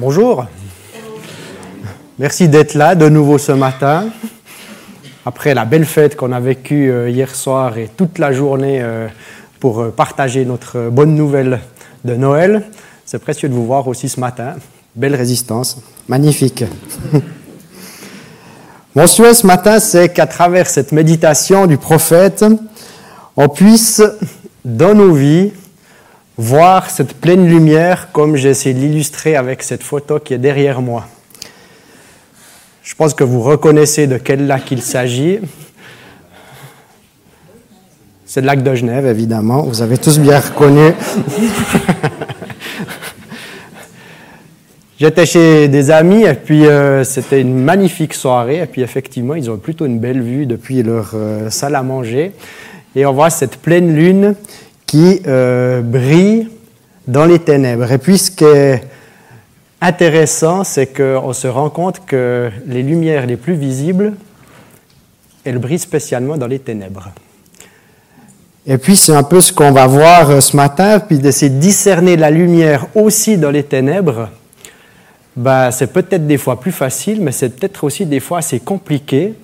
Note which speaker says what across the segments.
Speaker 1: Bonjour. Merci d'être là de nouveau ce matin. Après la belle fête qu'on a vécue euh, hier soir et toute la journée euh, pour euh, partager notre bonne nouvelle de Noël, c'est précieux de vous voir aussi ce matin. Belle résistance, magnifique. Mon souhait ce matin, c'est qu'à travers cette méditation du prophète, on puisse, dans nos vies, voir cette pleine lumière comme j'ai essayé de l'illustrer avec cette photo qui est derrière moi. Je pense que vous reconnaissez de quel lac il s'agit. C'est le lac de Genève, évidemment. Vous avez tous bien reconnu. J'étais chez des amis et puis euh, c'était une magnifique soirée et puis effectivement ils ont plutôt une belle vue depuis leur euh, salle à manger et on voit cette pleine lune qui euh, brille dans les ténèbres. Et puis ce qui est intéressant, c'est qu'on se rend compte que les lumières les plus visibles, elles brillent spécialement dans les ténèbres. Et puis c'est un peu ce qu'on va voir euh, ce matin, puis d'essayer de discerner la lumière aussi dans les ténèbres. Ben, c'est peut-être des fois plus facile, mais c'est peut-être aussi des fois assez compliqué,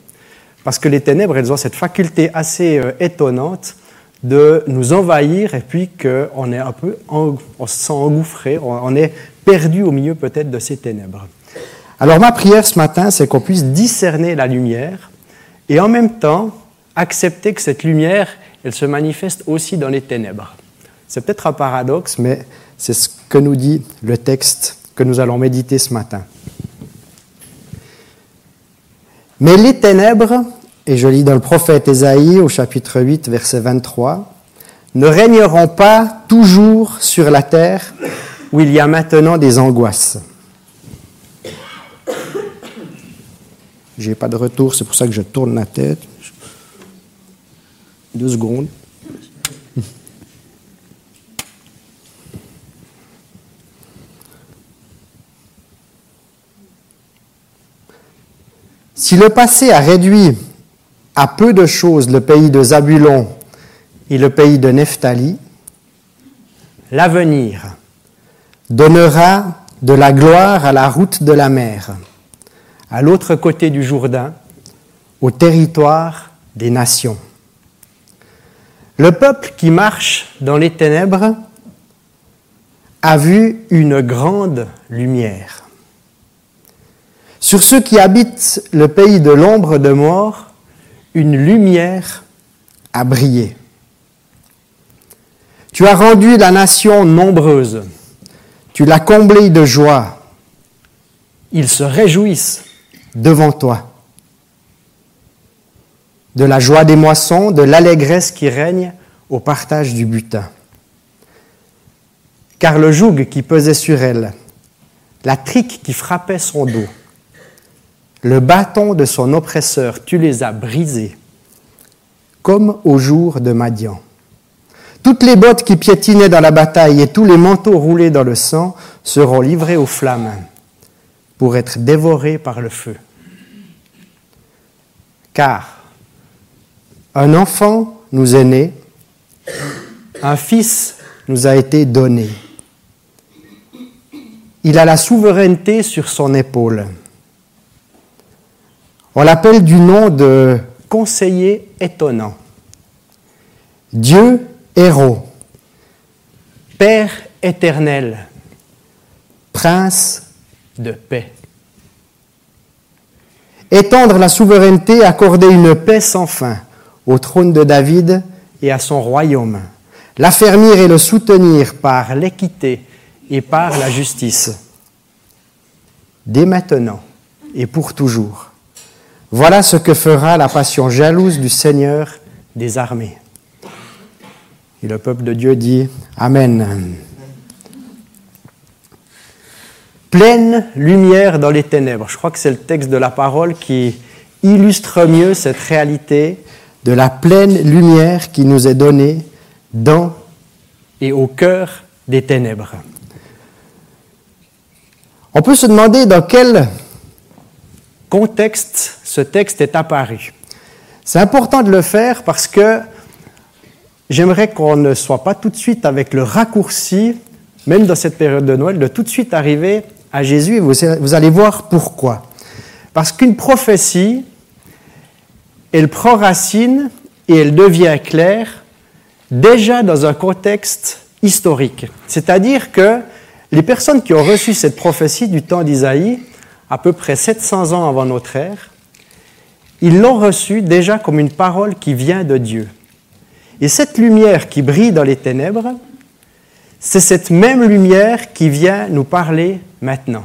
Speaker 1: parce que les ténèbres, elles ont cette faculté assez euh, étonnante de nous envahir et puis qu'on est un peu, on se sent engouffré, on est perdu au milieu peut-être de ces ténèbres. Alors ma prière ce matin, c'est qu'on puisse discerner la lumière et en même temps accepter que cette lumière, elle se manifeste aussi dans les ténèbres. C'est peut-être un paradoxe, mais c'est ce que nous dit le texte que nous allons méditer ce matin. Mais les ténèbres et je lis dans le prophète Ésaïe au chapitre 8, verset 23, ne régneront pas toujours sur la terre où il y a maintenant des angoisses. J'ai pas de retour, c'est pour ça que je tourne la tête. Deux secondes. Si le passé a réduit à peu de choses le pays de Zabulon et le pays de Nephtali, l'avenir donnera de la gloire à la route de la mer, à l'autre côté du Jourdain, au territoire des nations. Le peuple qui marche dans les ténèbres a vu une grande lumière. Sur ceux qui habitent le pays de l'ombre de mort, une lumière a brillé. Tu as rendu la nation nombreuse, tu l'as comblée de joie. Ils se réjouissent devant toi. De la joie des moissons, de l'allégresse qui règne au partage du butin. Car le joug qui pesait sur elle, la trique qui frappait son dos, le bâton de son oppresseur, tu les as brisés, comme au jour de Madian. Toutes les bottes qui piétinaient dans la bataille et tous les manteaux roulés dans le sang seront livrés aux flammes pour être dévorés par le feu. Car un enfant nous est né, un fils nous a été donné. Il a la souveraineté sur son épaule. On l'appelle du nom de conseiller étonnant. Dieu héros, Père éternel, Prince de paix. Étendre la souveraineté, accorder une paix sans fin au trône de David et à son royaume. L'affermir et le soutenir par l'équité et par la justice. Dès maintenant et pour toujours. Voilà ce que fera la passion jalouse du Seigneur des armées. Et le peuple de Dieu dit Amen. Pleine lumière dans les ténèbres. Je crois que c'est le texte de la parole qui illustre mieux cette réalité de la pleine lumière qui nous est donnée dans et au cœur des ténèbres. On peut se demander dans quel contexte ce texte est apparu. C'est important de le faire parce que j'aimerais qu'on ne soit pas tout de suite avec le raccourci, même dans cette période de Noël, de tout de suite arriver à Jésus et vous allez voir pourquoi. Parce qu'une prophétie, elle prend racine et elle devient claire déjà dans un contexte historique. C'est-à-dire que les personnes qui ont reçu cette prophétie du temps d'Isaïe, à peu près 700 ans avant notre ère, ils l'ont reçue déjà comme une parole qui vient de Dieu. Et cette lumière qui brille dans les ténèbres, c'est cette même lumière qui vient nous parler maintenant.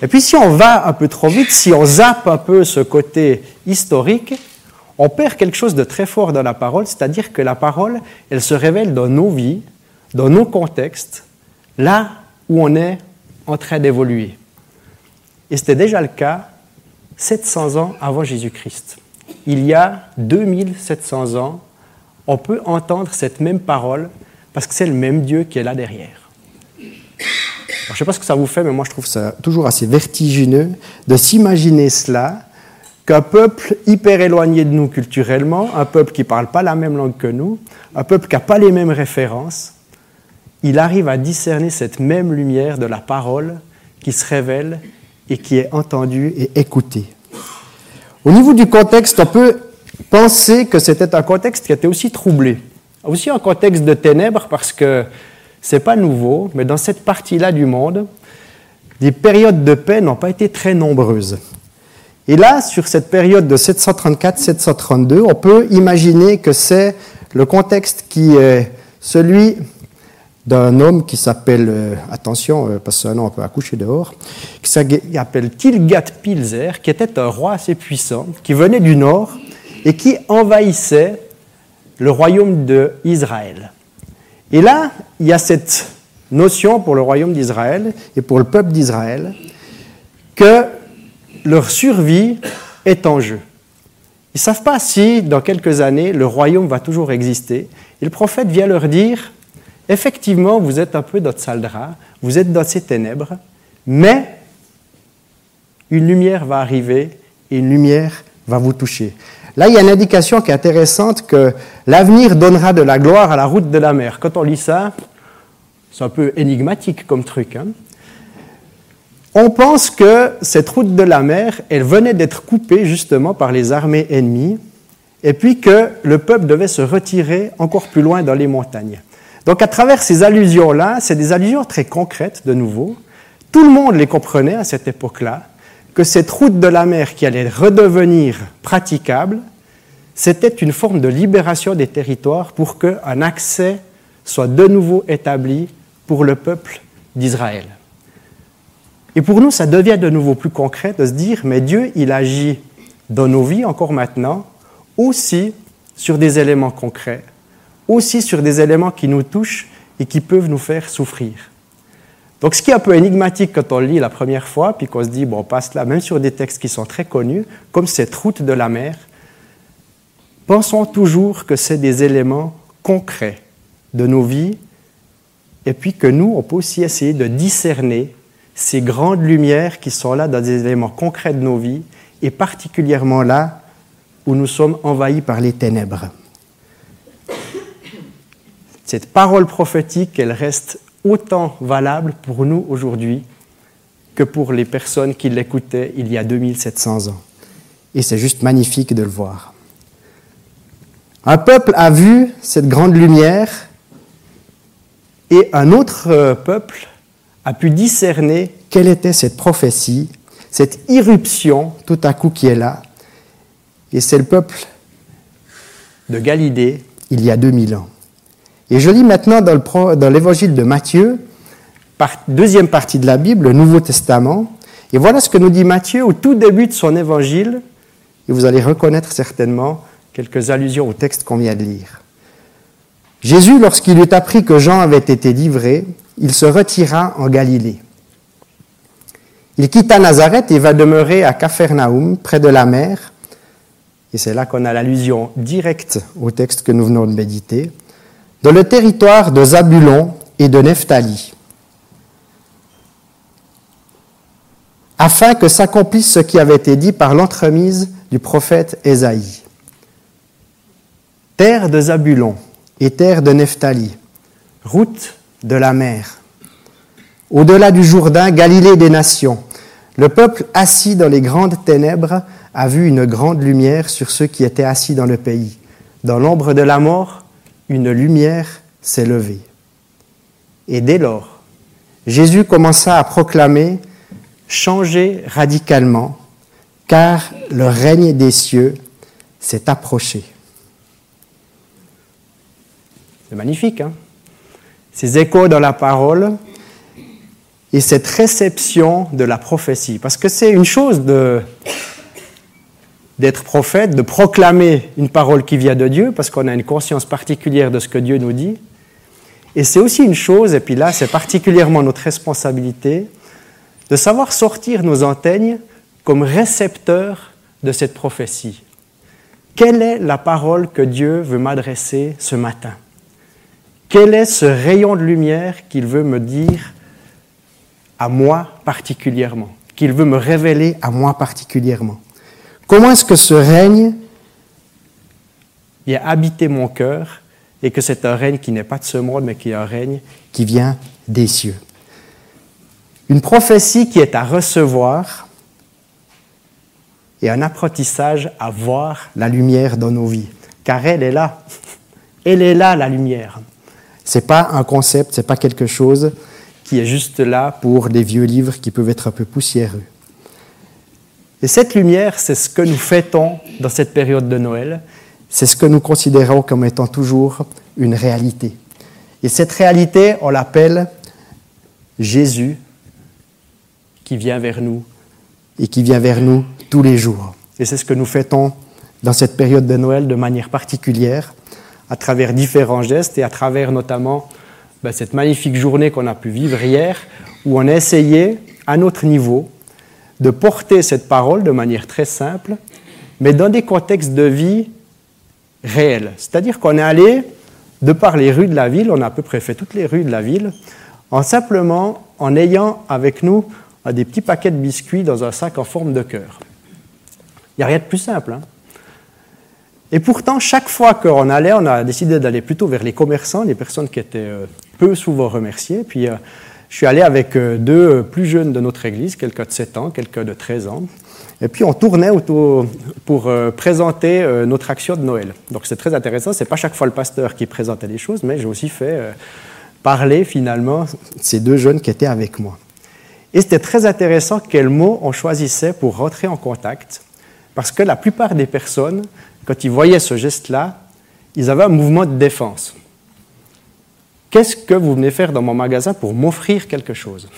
Speaker 1: Et puis si on va un peu trop vite, si on zappe un peu ce côté historique, on perd quelque chose de très fort dans la parole, c'est-à-dire que la parole, elle se révèle dans nos vies, dans nos contextes, là où on est en train d'évoluer. Et c'était déjà le cas 700 ans avant Jésus-Christ. Il y a 2700 ans, on peut entendre cette même parole parce que c'est le même Dieu qui est là derrière je ne sais pas ce que ça vous fait, mais moi je trouve ça toujours assez vertigineux de s'imaginer cela, qu'un peuple hyper éloigné de nous culturellement, un peuple qui ne parle pas la même langue que nous, un peuple qui n'a pas les mêmes références, il arrive à discerner cette même lumière de la parole qui se révèle et qui est entendue et écoutée. Au niveau du contexte, on peut penser que c'était un contexte qui était aussi troublé, aussi un contexte de ténèbres parce que c'est pas nouveau, mais dans cette partie-là du monde, les périodes de paix n'ont pas été très nombreuses. Et là, sur cette période de 734-732, on peut imaginer que c'est le contexte qui est celui d'un homme qui s'appelle, euh, attention, euh, parce que un nom un peu accouché dehors, qui s'appelle Tilgat-Pilzer, qui était un roi assez puissant, qui venait du nord et qui envahissait le royaume d'Israël. Et là, il y a cette notion pour le royaume d'Israël et pour le peuple d'Israël que leur survie est en jeu. Ils ne savent pas si, dans quelques années, le royaume va toujours exister. Et le prophète vient leur dire, effectivement, vous êtes un peu dans le vous êtes dans ces ténèbres, mais une lumière va arriver et une lumière va vous toucher. Là, il y a une indication qui est intéressante que l'avenir donnera de la gloire à la route de la mer. Quand on lit ça, c'est un peu énigmatique comme truc. Hein. on pense que cette route de la mer, elle venait d'être coupée justement par les armées ennemies, et puis que le peuple devait se retirer encore plus loin dans les montagnes. Donc à travers ces allusions-là, c'est des allusions très concrètes de nouveau. Tout le monde les comprenait à cette époque-là, que cette route de la mer qui allait redevenir praticable, c'était une forme de libération des territoires pour qu'un accès soit de nouveau établi pour le peuple d'Israël. Et pour nous, ça devient de nouveau plus concret de se dire, mais Dieu, il agit dans nos vies encore maintenant, aussi sur des éléments concrets, aussi sur des éléments qui nous touchent et qui peuvent nous faire souffrir. Donc ce qui est un peu énigmatique quand on lit la première fois, puis qu'on se dit, bon, on passe là, même sur des textes qui sont très connus, comme cette route de la mer, pensons toujours que c'est des éléments concrets de nos vies, et puis que nous, on peut aussi essayer de discerner ces grandes lumières qui sont là dans des éléments concrets de nos vies, et particulièrement là où nous sommes envahis par les ténèbres. Cette parole prophétique, elle reste autant valable pour nous aujourd'hui que pour les personnes qui l'écoutaient il y a 2700 ans. Et c'est juste magnifique de le voir. Un peuple a vu cette grande lumière et un autre euh, peuple a pu discerner quelle était cette prophétie, cette irruption tout à coup qui est là. Et c'est le peuple de Galilée il y a 2000 ans. Et je lis maintenant dans l'évangile de Matthieu, deuxième partie de la Bible, le Nouveau Testament. Et voilà ce que nous dit Matthieu au tout début de son évangile. Et vous allez reconnaître certainement quelques allusions au texte qu'on vient de lire. Jésus, lorsqu'il eut appris que Jean avait été livré, il se retira en Galilée. Il quitta Nazareth et va demeurer à Capharnaüm, près de la mer. Et c'est là qu'on a l'allusion directe au texte que nous venons de méditer dans le territoire de Zabulon et de Nephtali, afin que s'accomplisse ce qui avait été dit par l'entremise du prophète Ésaïe. Terre de Zabulon et terre de Nephtali, route de la mer. Au-delà du Jourdain, Galilée des nations, le peuple assis dans les grandes ténèbres a vu une grande lumière sur ceux qui étaient assis dans le pays. Dans l'ombre de la mort, une lumière s'est levée. Et dès lors, Jésus commença à proclamer Changez radicalement, car le règne des cieux s'est approché. C'est magnifique, hein? Ces échos dans la parole et cette réception de la prophétie. Parce que c'est une chose de, d'être prophète, de proclamer une parole qui vient de Dieu, parce qu'on a une conscience particulière de ce que Dieu nous dit. Et c'est aussi une chose, et puis là c'est particulièrement notre responsabilité, de savoir sortir nos antennes comme récepteurs de cette prophétie. Quelle est la parole que Dieu veut m'adresser ce matin? Quel est ce rayon de lumière qu'il veut me dire à moi particulièrement, qu'il veut me révéler à moi particulièrement? Comment est-ce que ce règne a habité mon cœur et que c'est un règne qui n'est pas de ce monde, mais qui est un règne qui vient des cieux Une prophétie qui est à recevoir et un apprentissage à voir la lumière dans nos vies, car elle est là. Elle est là, la lumière. Ce n'est pas un concept, ce n'est pas quelque chose qui est juste là pour des vieux livres qui peuvent être un peu poussiéreux. Et cette lumière, c'est ce que nous fêtons dans cette période de Noël. C'est ce que nous considérons comme étant toujours une réalité. Et cette réalité, on l'appelle Jésus qui vient vers nous et qui vient vers nous tous les jours. Et c'est ce que nous fêtons dans cette période de Noël de manière particulière, à travers différents gestes et à travers notamment ben, cette magnifique journée qu'on a pu vivre hier, où on a essayé, à notre niveau, de porter cette parole de manière très simple, mais dans des contextes de vie réels. C'est-à-dire qu'on est allé, de par les rues de la ville, on a à peu près fait toutes les rues de la ville, en simplement en ayant avec nous des petits paquets de biscuits dans un sac en forme de cœur. Il n'y a rien de plus simple. Hein. et pourtant, chaque fois qu'on allait, on a décidé d'aller plutôt vers les commerçants, les personnes qui étaient euh, peu souvent remerciées. Puis euh, je suis allé avec euh, deux plus jeunes de notre église, quelqu'un de 7 ans, quelqu'un de 13 ans. Et puis on tournait autour pour euh, présenter euh, notre action de Noël. Donc c'est très intéressant, c'est pas chaque fois le pasteur qui présentait les choses, mais j'ai aussi fait parler finalement ces deux jeunes qui étaient avec moi. Et c'était très intéressant quels mots on choisissait pour rentrer en contact, parce que la plupart des personnes, quand ils voyaient ce geste-là, ils avaient un mouvement de défense. Qu'est-ce que vous venez faire dans mon magasin pour m'offrir quelque chose?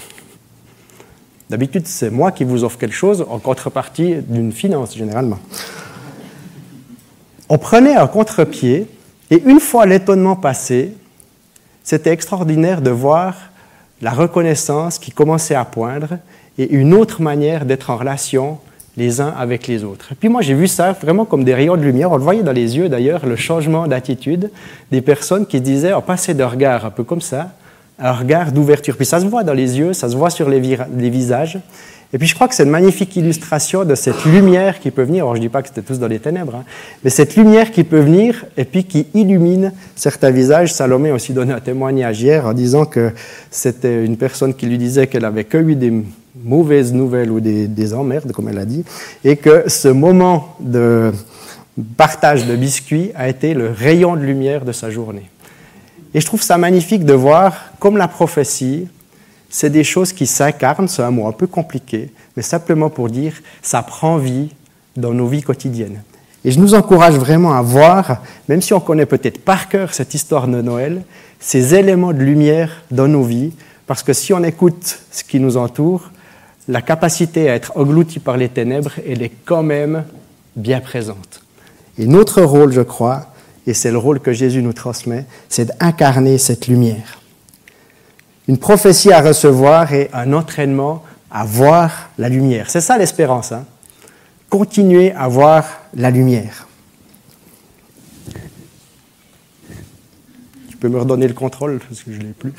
Speaker 1: D'habitude, c'est moi qui vous offre quelque chose en contrepartie d'une finance, généralement. On prenait un contre-pied, et une fois l'étonnement passé, c'était extraordinaire de voir la reconnaissance qui commençait à poindre et une autre manière d'être en relation les uns avec les autres. Et puis moi, j'ai vu ça vraiment comme des rayons de lumière. On le voyait dans les yeux, d'ailleurs, le changement d'attitude des personnes qui disaient, on passait de regard un peu comme ça, un regard d'ouverture. Puis ça se voit dans les yeux, ça se voit sur les, les visages. Et puis je crois que c'est une magnifique illustration de cette lumière qui peut venir. Alors je ne dis pas que c'était tous dans les ténèbres, hein, mais cette lumière qui peut venir et puis qui illumine certains visages. Salomé a aussi donné un témoignage hier en disant que c'était une personne qui lui disait qu'elle avait que eu des mauvaises nouvelles ou des, emmerdes, comme elle a dit, et que ce moment de partage de biscuits a été le rayon de lumière de sa journée. Et je trouve ça magnifique de voir comme la prophétie, c'est des choses qui s'incarnent, c'est un mot un peu compliqué, mais simplement pour dire ça prend vie dans nos vies quotidiennes. Et je nous encourage vraiment à voir, même si on connaît peut-être par cœur cette histoire de Noël, ces éléments de lumière dans nos vies, parce que si on écoute ce qui nous entoure, la capacité à être englouti par les ténèbres, elle est quand même bien présente. Et notre rôle, je crois, et c'est le rôle que Jésus nous transmet, c'est d'incarner cette lumière. Une prophétie à recevoir et un entraînement à voir la lumière. C'est ça l'espérance. Hein? Continuer à voir la lumière. Tu peux me redonner le contrôle parce que je ne l'ai plus.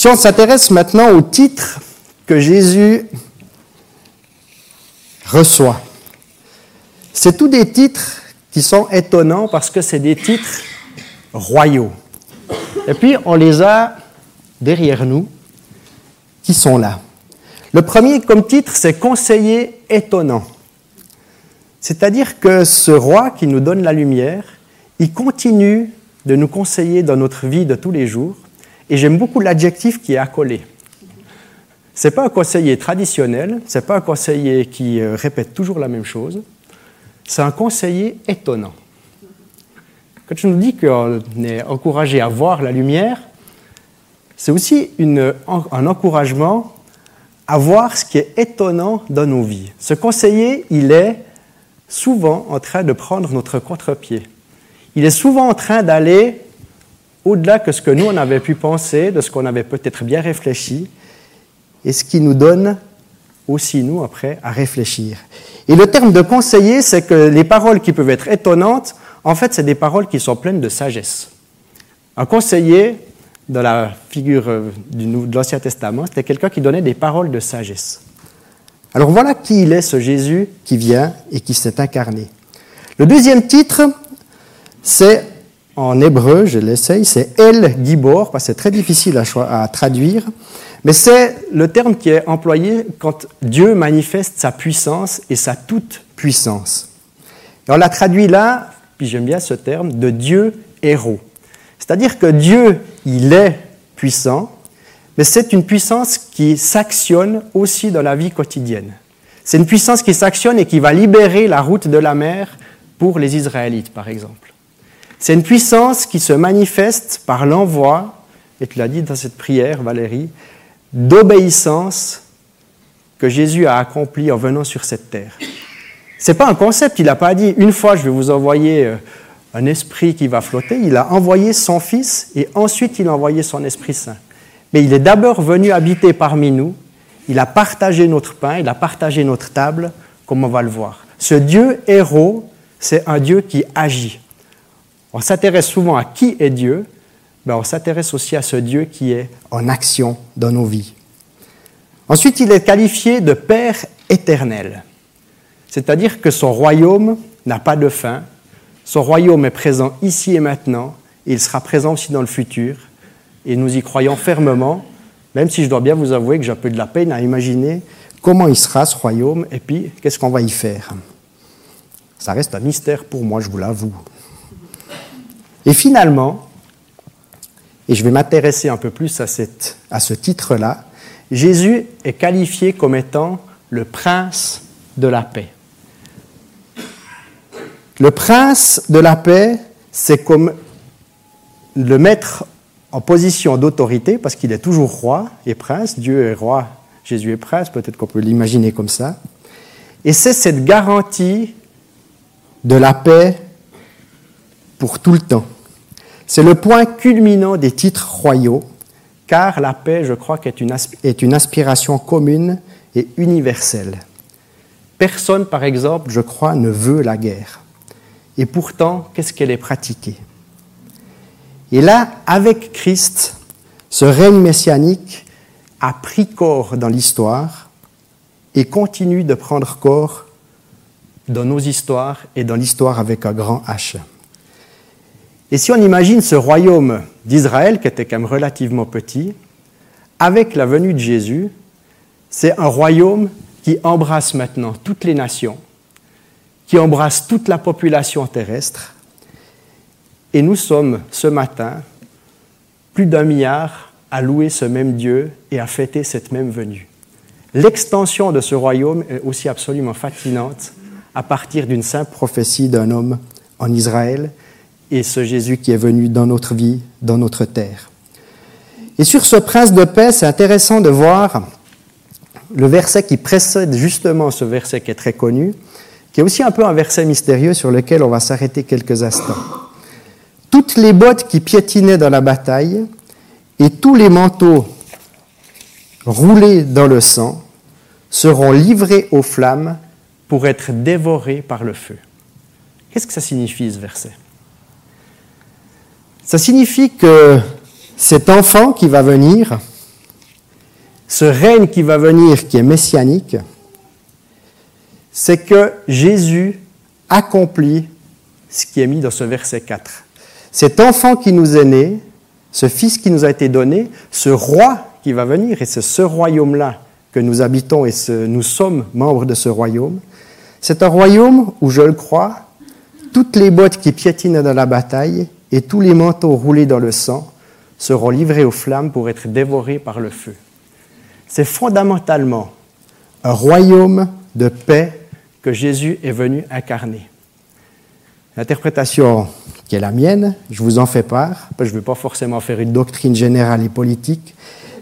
Speaker 1: Si on s'intéresse maintenant au titre que Jésus reçoit, c'est tous des titres qui sont étonnants parce que c'est des titres royaux. Et puis, on les a derrière nous, qui sont là. Le premier comme titre, c'est Conseiller étonnant. C'est-à-dire que ce roi qui nous donne la lumière, il continue de nous conseiller dans notre vie de tous les jours. Et j'aime beaucoup l'adjectif qui est accolé. Ce n'est pas un conseiller traditionnel, ce n'est pas un conseiller qui euh, répète toujours la même chose, c'est un conseiller étonnant. Quand je nous dis qu'on est encouragé à voir la lumière, c'est aussi un encouragement à voir ce qui est étonnant dans nos vies. Ce conseiller, il est souvent en train de prendre notre contre-pied. Il est souvent en train d'aller au-delà que ce que nous, on avait pu penser, de ce qu'on avait peut-être bien réfléchi, et ce qui nous donne aussi, nous, après, à réfléchir. Et le terme de conseiller, c'est que les paroles qui peuvent être étonnantes, en fait, c'est des paroles qui sont pleines de sagesse. Un conseiller, dans la figure euh, de l'Ancien Testament, c'était quelqu'un qui donnait des paroles de sagesse. Alors voilà qui il est, ce Jésus qui vient et qui s'est incarné. Le deuxième titre, c'est en hébreu, je l'essaye, c'est El Gibor, parce que c'est très difficile à, traduire, mais c'est le terme qui est employé quand Dieu manifeste sa puissance et sa toute puissance. Et on l'a traduit là, puis j'aime bien ce terme, de Dieu héros. C'est-à-dire que Dieu, il est puissant, mais c'est une puissance qui s'actionne aussi dans la vie quotidienne. C'est une puissance qui s'actionne et qui va libérer la route de la mer pour les Israélites, par exemple. C'est une puissance qui se manifeste par l'envoi, et tu l'as dit dans cette prière, Valérie, d'obéissance que Jésus a accompli en venant sur cette terre. Ce n'est pas un concept, il n'a pas dit une fois je vais vous envoyer euh, un esprit qui va flotter, il a envoyé son Fils et ensuite il a envoyé son Esprit Saint. Mais il est d'abord venu habiter parmi nous, il a partagé notre pain, il a partagé notre table, comme on va le voir? Ce Dieu héros, c'est un Dieu qui agit. On s'intéresse souvent à qui est Dieu, mais on s'intéresse aussi à ce Dieu qui est en action dans nos vies. Ensuite, il est qualifié de Père éternel, c'est-à-dire que son royaume n'a pas de fin, son royaume est présent ici et maintenant, il sera présent aussi dans le futur, et nous y croyons fermement, même si je dois bien vous avouer que j'ai un peu de la peine à imaginer comment il sera ce royaume, et puis qu'est-ce qu'on va y faire. Ça reste un mystère pour moi, je vous l'avoue. Et finalement, et je vais m'intéresser un peu plus à, ce titre-là, Jésus est qualifié comme étant le prince de la paix. Le prince de la paix, c'est comme le mettre en position d'autorité, parce qu'il est toujours roi et prince, Dieu est roi, Jésus est prince, peut-être qu'on peut l'imaginer comme ça. Et c'est cette garantie de la paix pour tout le temps. C'est le point culminant des titres royaux, car la paix, je crois, est une, aspiration commune et universelle. Personne, par exemple, je crois, ne veut la guerre. Et pourtant, qu'est-ce qu'elle est pratiquée? Et là, avec Christ, ce règne messianique a pris corps dans l'histoire et continue de prendre corps dans nos histoires et dans l'histoire avec un grand H. Et si on imagine ce royaume d'Israël, qui était quand même relativement petit, avec la venue de Jésus, c'est un royaume qui embrasse maintenant toutes les nations, qui embrasse toute la population terrestre. Et nous sommes ce matin plus d'un milliard à louer ce même Dieu et à fêter cette même venue. L'extension de ce royaume est aussi absolument fascinante à partir d'une simple prophétie d'un homme en Israël et ce Jésus qui est venu dans notre vie, dans notre terre. Et sur ce prince de paix, c'est intéressant de voir le verset qui précède justement ce verset qui est très connu, qui est aussi un peu un verset mystérieux sur lequel on va s'arrêter quelques instants. Toutes les bottes qui piétinaient dans la bataille et tous les manteaux roulés dans le sang seront livrés aux flammes pour être dévorés par le feu. Qu'est-ce que ça signifie ce verset? Ça signifie que cet enfant qui va venir, ce règne qui va venir, qui est messianique, c'est que Jésus accomplit ce qui est mis dans ce verset 4. Cet enfant qui nous est né, ce fils qui nous a été donné, ce roi qui va venir, et c'est ce royaume-là que nous habitons et nous sommes membres de ce royaume, c'est un royaume où, je le crois, toutes les bottes qui piétinent dans la bataille et tous les manteaux roulés dans le sang seront livrés aux flammes pour être dévorés par le feu. C'est fondamentalement un royaume de paix que Jésus est venu incarner. L'interprétation qui est la mienne, je vous en fais part, je ne veux pas forcément faire une doctrine générale et politique,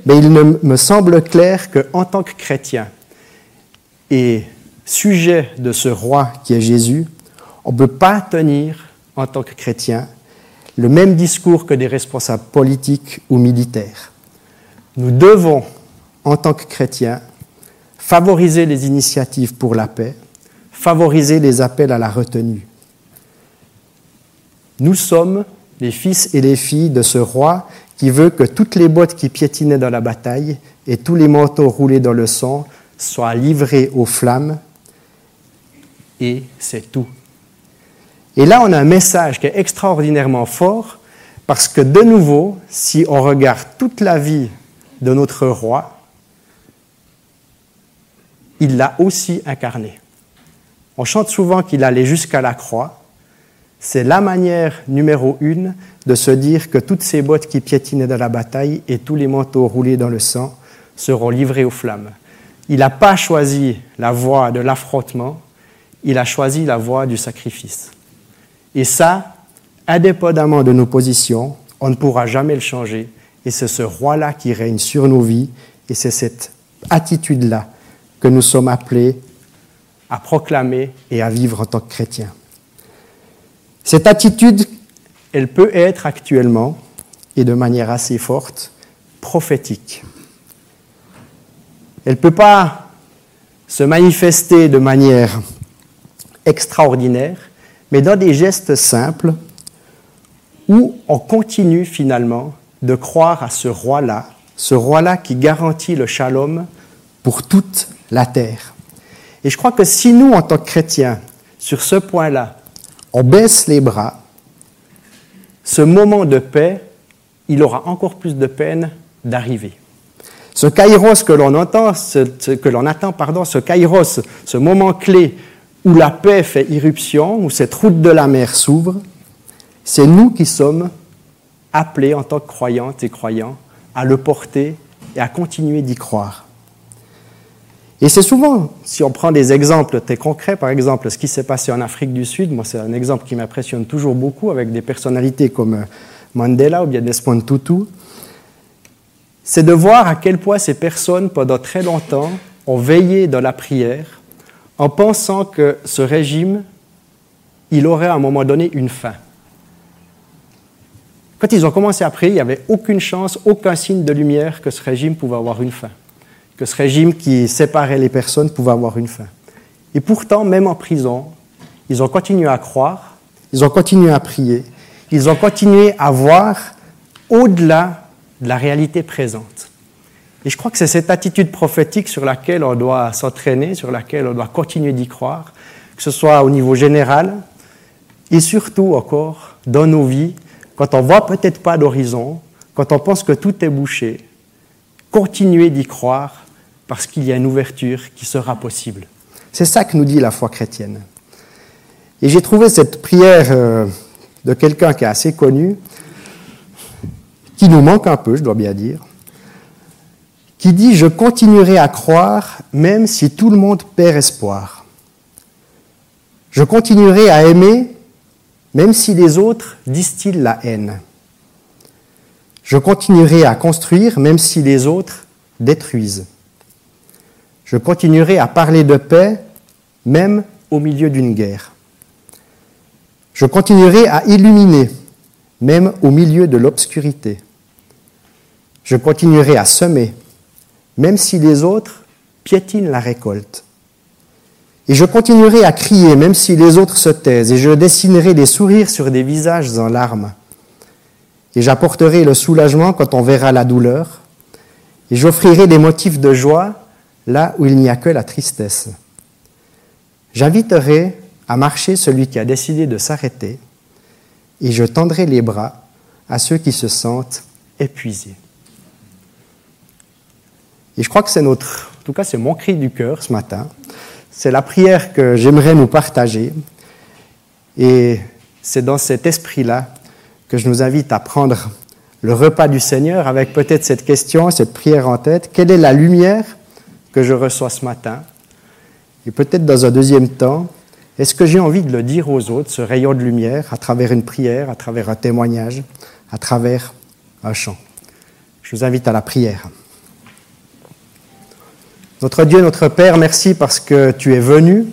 Speaker 1: mais il me semble clair qu'en tant que chrétien et sujet de ce roi qui est Jésus, on ne peut pas tenir en tant que chrétien le même discours que des responsables politiques ou militaires. Nous devons, en tant que chrétiens, favoriser les initiatives pour la paix, favoriser les appels à la retenue. Nous sommes les fils et les filles de ce roi qui veut que toutes les bottes qui piétinaient dans la bataille et tous les manteaux roulés dans le sang soient livrés aux flammes. Et c'est tout. Et là, on a un message qui est extraordinairement fort, parce que de nouveau, si on regarde toute la vie de notre roi, il l'a aussi incarné. On chante souvent qu'il allait jusqu'à la croix. C'est la manière numéro une de se dire que toutes ces bottes qui piétinaient dans la bataille et tous les manteaux roulés dans le sang seront livrés aux flammes. Il n'a pas choisi la voie de l'affrontement, il a choisi la voie du sacrifice. Et ça, indépendamment de nos positions, on ne pourra jamais le changer. Et c'est ce roi-là qui règne sur nos vies, et c'est cette attitude-là que nous sommes appelés à proclamer et à vivre en tant que chrétiens. Cette attitude, elle peut être actuellement, et de manière assez forte, prophétique. Elle ne peut pas se manifester de manière extraordinaire, mais dans des gestes simples où on continue finalement de croire à ce roi-là, ce roi-là qui garantit le shalom pour toute la terre. Et je crois que si nous, en tant que chrétiens, sur ce point-là, on baisse les bras, ce moment de paix, il aura encore plus de peine d'arriver. Ce kairos que l'on entend, ce, que l'on attend, ce kairos, ce moment clé où la paix fait irruption, où cette route de la mer s'ouvre, c'est nous qui sommes appelés en tant que croyantes et croyants à le porter et à continuer d'y croire. Et c'est souvent, si on prend des exemples très concrets, par exemple ce qui s'est passé en Afrique du Sud, moi c'est un exemple qui m'impressionne toujours beaucoup avec des personnalités comme euh, Mandela ou bien Desmond Tutu, c'est de voir à quel point ces personnes, pendant très longtemps, ont veillé dans la prière en pensant que ce régime, il aurait à un moment donné une fin. Quand ils ont commencé à prier, il n'y avait aucune chance, aucun signe de lumière que ce régime pouvait avoir une fin que ce régime qui séparait les personnes pouvait avoir une fin. Et pourtant, même en prison, ils ont continué à croire, ils ont continué à prier, ils ont continué à voir au-delà de la réalité présente. Et je crois que c'est cette attitude prophétique sur laquelle on doit s'entraîner, sur laquelle on doit continuer d'y croire, que ce soit au niveau général et surtout encore dans nos vies, quand on voit peut-être pas d'horizon, quand on pense que tout est bouché, continuer d'y croire parce qu'il y a une ouverture qui sera possible. C'est ça que nous dit la foi chrétienne. Et j'ai trouvé cette prière euh, de quelqu'un qui est assez connu, qui nous manque un peu, je dois bien dire, qui dit Je continuerai à croire même si tout le monde perd espoir. Je continuerai à aimer même si les autres distillent la haine. Je continuerai à construire même si les autres détruisent. Je continuerai à parler de paix même au milieu d'une guerre. Je continuerai à illuminer même au milieu de l'obscurité. Je continuerai à semer même si les autres piétinent la récolte. Et je continuerai à crier même si les autres se taisent, et je dessinerai des sourires sur des visages en larmes. Et j'apporterai le soulagement quand on verra la douleur, et j'offrirai des motifs de joie là où il n'y a que la tristesse. J'inviterai à marcher celui qui a décidé de s'arrêter, et je tendrai les bras à ceux qui se sentent épuisés. Et je crois que c'est notre, en tout cas c'est mon cri du cœur ce matin, c'est la prière que j'aimerais nous partager, et c'est dans cet esprit-là que je nous invite à prendre le repas du Seigneur avec peut-être cette question, cette prière en tête. Quelle est la lumière que je reçois ce matin? Et peut-être dans un deuxième temps, est-ce que j'ai envie de le dire aux autres, ce rayon de lumière, à travers une prière, à travers un témoignage, à travers un chant? Je vous invite à la prière. Notre Dieu, notre Père, merci parce que tu es venu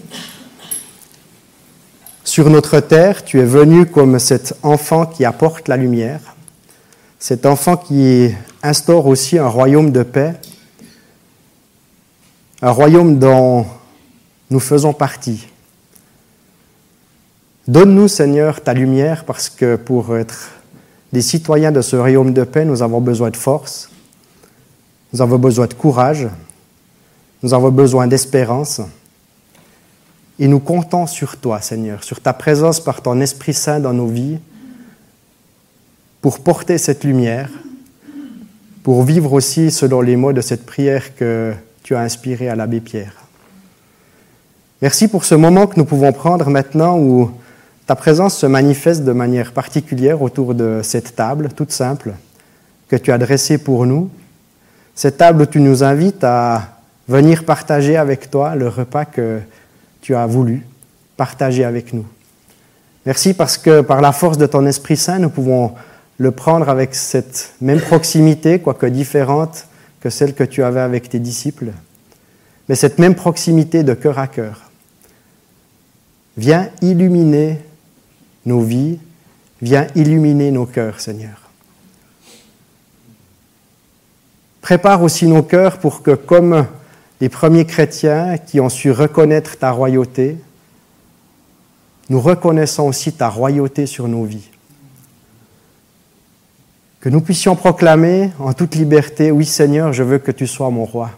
Speaker 1: sur notre terre, tu es venu comme cet enfant qui apporte la lumière, cet enfant qui instaure aussi un royaume de paix, un royaume dont nous faisons partie. Donne-nous, Seigneur, ta lumière, parce que pour être des citoyens de ce royaume de paix, nous avons besoin de force, nous avons besoin de courage, nous avons besoin d'espérance. Et nous comptons sur toi, Seigneur, sur ta présence par ton Esprit Saint dans nos vies, pour porter cette lumière, pour vivre aussi selon les mots de cette prière que tu as inspirée à l'abbé Pierre. Merci pour ce moment que nous pouvons prendre maintenant où ta présence se manifeste de manière particulière autour de cette table toute simple que tu as dressée pour nous. Cette table où tu nous invites à venir partager avec toi le repas que tu as voulu partager avec nous. Merci parce que par la force de ton Esprit Saint, nous pouvons le prendre avec cette même proximité, quoique différente que celle que tu avais avec tes disciples, mais cette même proximité de cœur à cœur. Viens illuminer nos vies, viens illuminer nos cœurs, Seigneur. Prépare aussi nos cœurs pour que, comme les premiers chrétiens qui ont su reconnaître ta royauté, nous reconnaissons aussi ta royauté sur nos vies. Que nous puissions proclamer en toute liberté, oui Seigneur, je veux que tu sois mon roi.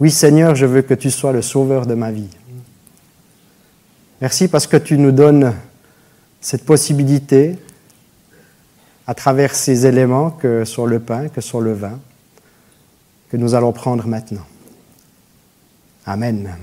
Speaker 1: Oui Seigneur, je veux que tu sois le sauveur de ma vie. Merci parce que tu nous donnes cette possibilité à travers ces éléments que sur le pain, que sur le vin, que nous allons prendre maintenant. Amen.